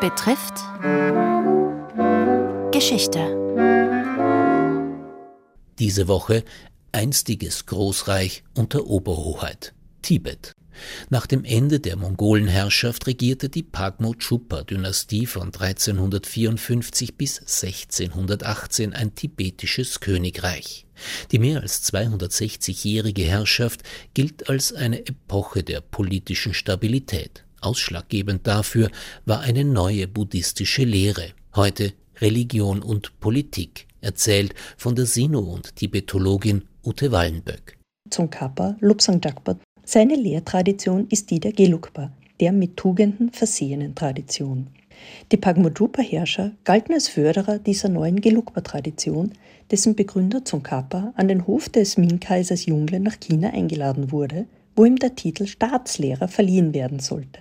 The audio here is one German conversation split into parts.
betrifft Geschichte. Diese Woche einstiges Großreich unter Oberhoheit Tibet. Nach dem Ende der Mongolenherrschaft regierte die Pagmo-Chupa-Dynastie von 1354 bis 1618 ein tibetisches Königreich. Die mehr als 260-jährige Herrschaft gilt als eine Epoche der politischen Stabilität. Ausschlaggebend dafür war eine neue buddhistische Lehre, heute Religion und Politik, erzählt von der Sino- und Tibetologin Ute Wallenböck. Tsongkhapa Lobsang Jakpa seine Lehrtradition ist die der Gelugpa, der mit Tugenden versehenen Tradition. Die Pagmodupa-Herrscher galten als Förderer dieser neuen Gelugpa-Tradition, dessen Begründer Tsongkhapa an den Hof des Ming-Kaisers Jungle nach China eingeladen wurde, wo ihm der Titel Staatslehrer verliehen werden sollte.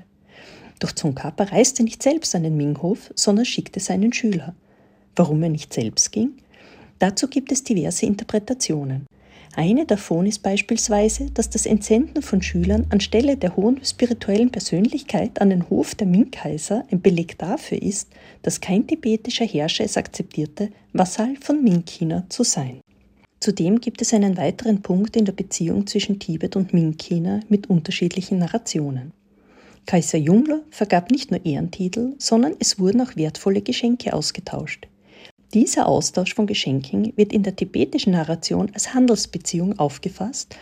Doch Tsongkhapa reiste nicht selbst an den Ming-Hof, sondern schickte seinen Schüler. Warum er nicht selbst ging? Dazu gibt es diverse Interpretationen. Eine davon ist beispielsweise, dass das Entsenden von Schülern anstelle der hohen spirituellen Persönlichkeit an den Hof der Ming-Kaiser ein Beleg dafür ist, dass kein tibetischer Herrscher es akzeptierte, Vasall von Ming-China zu sein. Zudem gibt es einen weiteren Punkt in der Beziehung zwischen Tibet und Ming-China mit unterschiedlichen Narrationen. Kaiser Jungler vergab nicht nur Ehrentitel, sondern es wurden auch wertvolle Geschenke ausgetauscht. Dieser Austausch von Geschenken wird in der tibetischen Narration als Handelsbeziehung aufgefasst.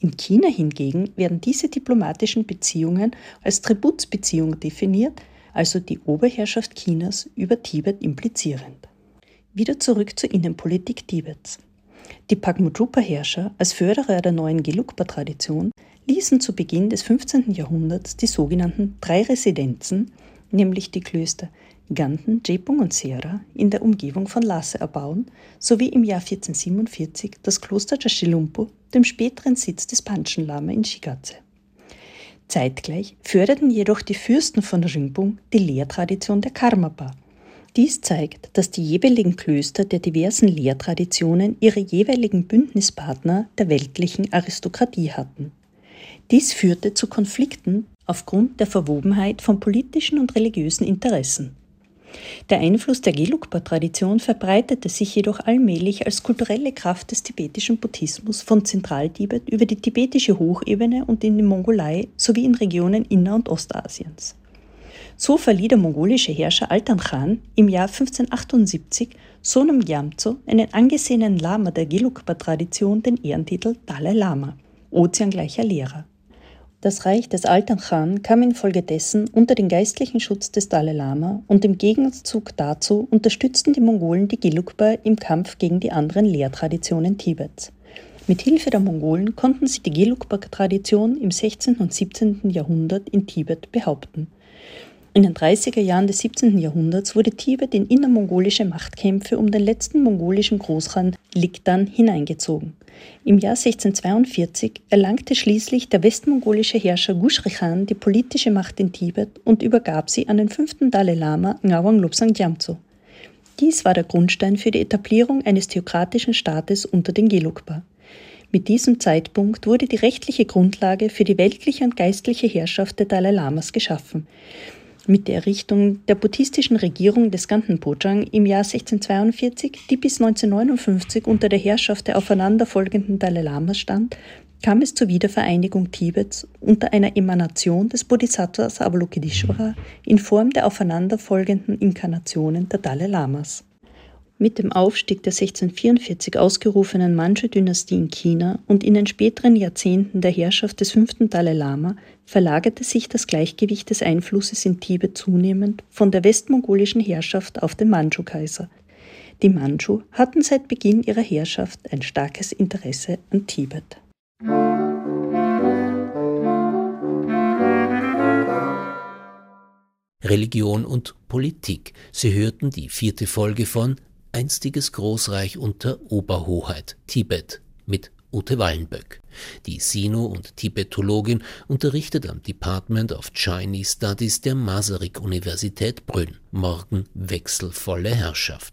In China hingegen werden diese diplomatischen Beziehungen als Tributsbeziehung definiert, also die Oberherrschaft Chinas über Tibet implizierend. Wieder zurück zur Innenpolitik Tibets. Die Pagmudrupa-Herrscher als Förderer der neuen Gelugpa-Tradition ließen zu Beginn des 15. Jahrhunderts die sogenannten drei Residenzen, nämlich die Klöster Ganten, Jepung und Sera in der Umgebung von Lhasa erbauen, sowie im Jahr 1447 das Kloster Jashilumpo, dem späteren Sitz des Panchen Lama in Shigatse. Zeitgleich förderten jedoch die Fürsten von Rinpung die Lehrtradition der Karmapa. Dies zeigt, dass die jeweiligen Klöster der diversen Lehrtraditionen ihre jeweiligen Bündnispartner der weltlichen Aristokratie hatten. Dies führte zu Konflikten aufgrund der Verwobenheit von politischen und religiösen Interessen. Der Einfluss der Gelugpa-Tradition verbreitete sich jedoch allmählich als kulturelle Kraft des tibetischen Buddhismus von Zentraltibet über die tibetische Hochebene und in die Mongolei sowie in Regionen Inner- und Ostasiens. So verlieh der mongolische Herrscher Altan Khan im Jahr 1578 Sonam Gyamtso, einen angesehenen Lama der Gelugpa-Tradition, den Ehrentitel Dalai Lama, ozeangleicher Lehrer. Das Reich des Alten Khan kam infolgedessen unter den geistlichen Schutz des Dalai Lama und im Gegenzug dazu unterstützten die Mongolen die Gelugpa im Kampf gegen die anderen Lehrtraditionen Tibets. Mit Hilfe der Mongolen konnten sie die Gelugpa-Tradition im 16. und 17. Jahrhundert in Tibet behaupten. In den 30er Jahren des 17. Jahrhunderts wurde Tibet in innermongolische Machtkämpfe um den letzten mongolischen Großkhan Likdan hineingezogen. Im Jahr 1642 erlangte schließlich der westmongolische Herrscher Gushri Khan die politische Macht in Tibet und übergab sie an den fünften Dalai Lama Ngawang Lobsang Gyamtso. Dies war der Grundstein für die Etablierung eines theokratischen Staates unter den Gelugpa. Mit diesem Zeitpunkt wurde die rechtliche Grundlage für die weltliche und geistliche Herrschaft der Dalai Lamas geschaffen. Mit der Errichtung der buddhistischen Regierung des Gantenpojang im Jahr 1642, die bis 1959 unter der Herrschaft der aufeinanderfolgenden Dalai Lamas stand, kam es zur Wiedervereinigung Tibets unter einer Emanation des Bodhisattvas Avalokiteshvara in Form der aufeinanderfolgenden Inkarnationen der Dalai Lamas. Mit dem Aufstieg der 1644 ausgerufenen Manchu-Dynastie in China und in den späteren Jahrzehnten der Herrschaft des fünften Dalai Lama verlagerte sich das Gleichgewicht des Einflusses in Tibet zunehmend von der westmongolischen Herrschaft auf den Manchu-Kaiser. Die Manchu hatten seit Beginn ihrer Herrschaft ein starkes Interesse an Tibet. Religion und Politik. Sie hörten die vierte Folge von einstiges Großreich unter Oberhoheit Tibet mit Ute Wallenböck. Die Sino- und Tibetologin unterrichtet am Department of Chinese Studies der Masaryk-Universität Brünn. Morgen wechselvolle Herrschaft.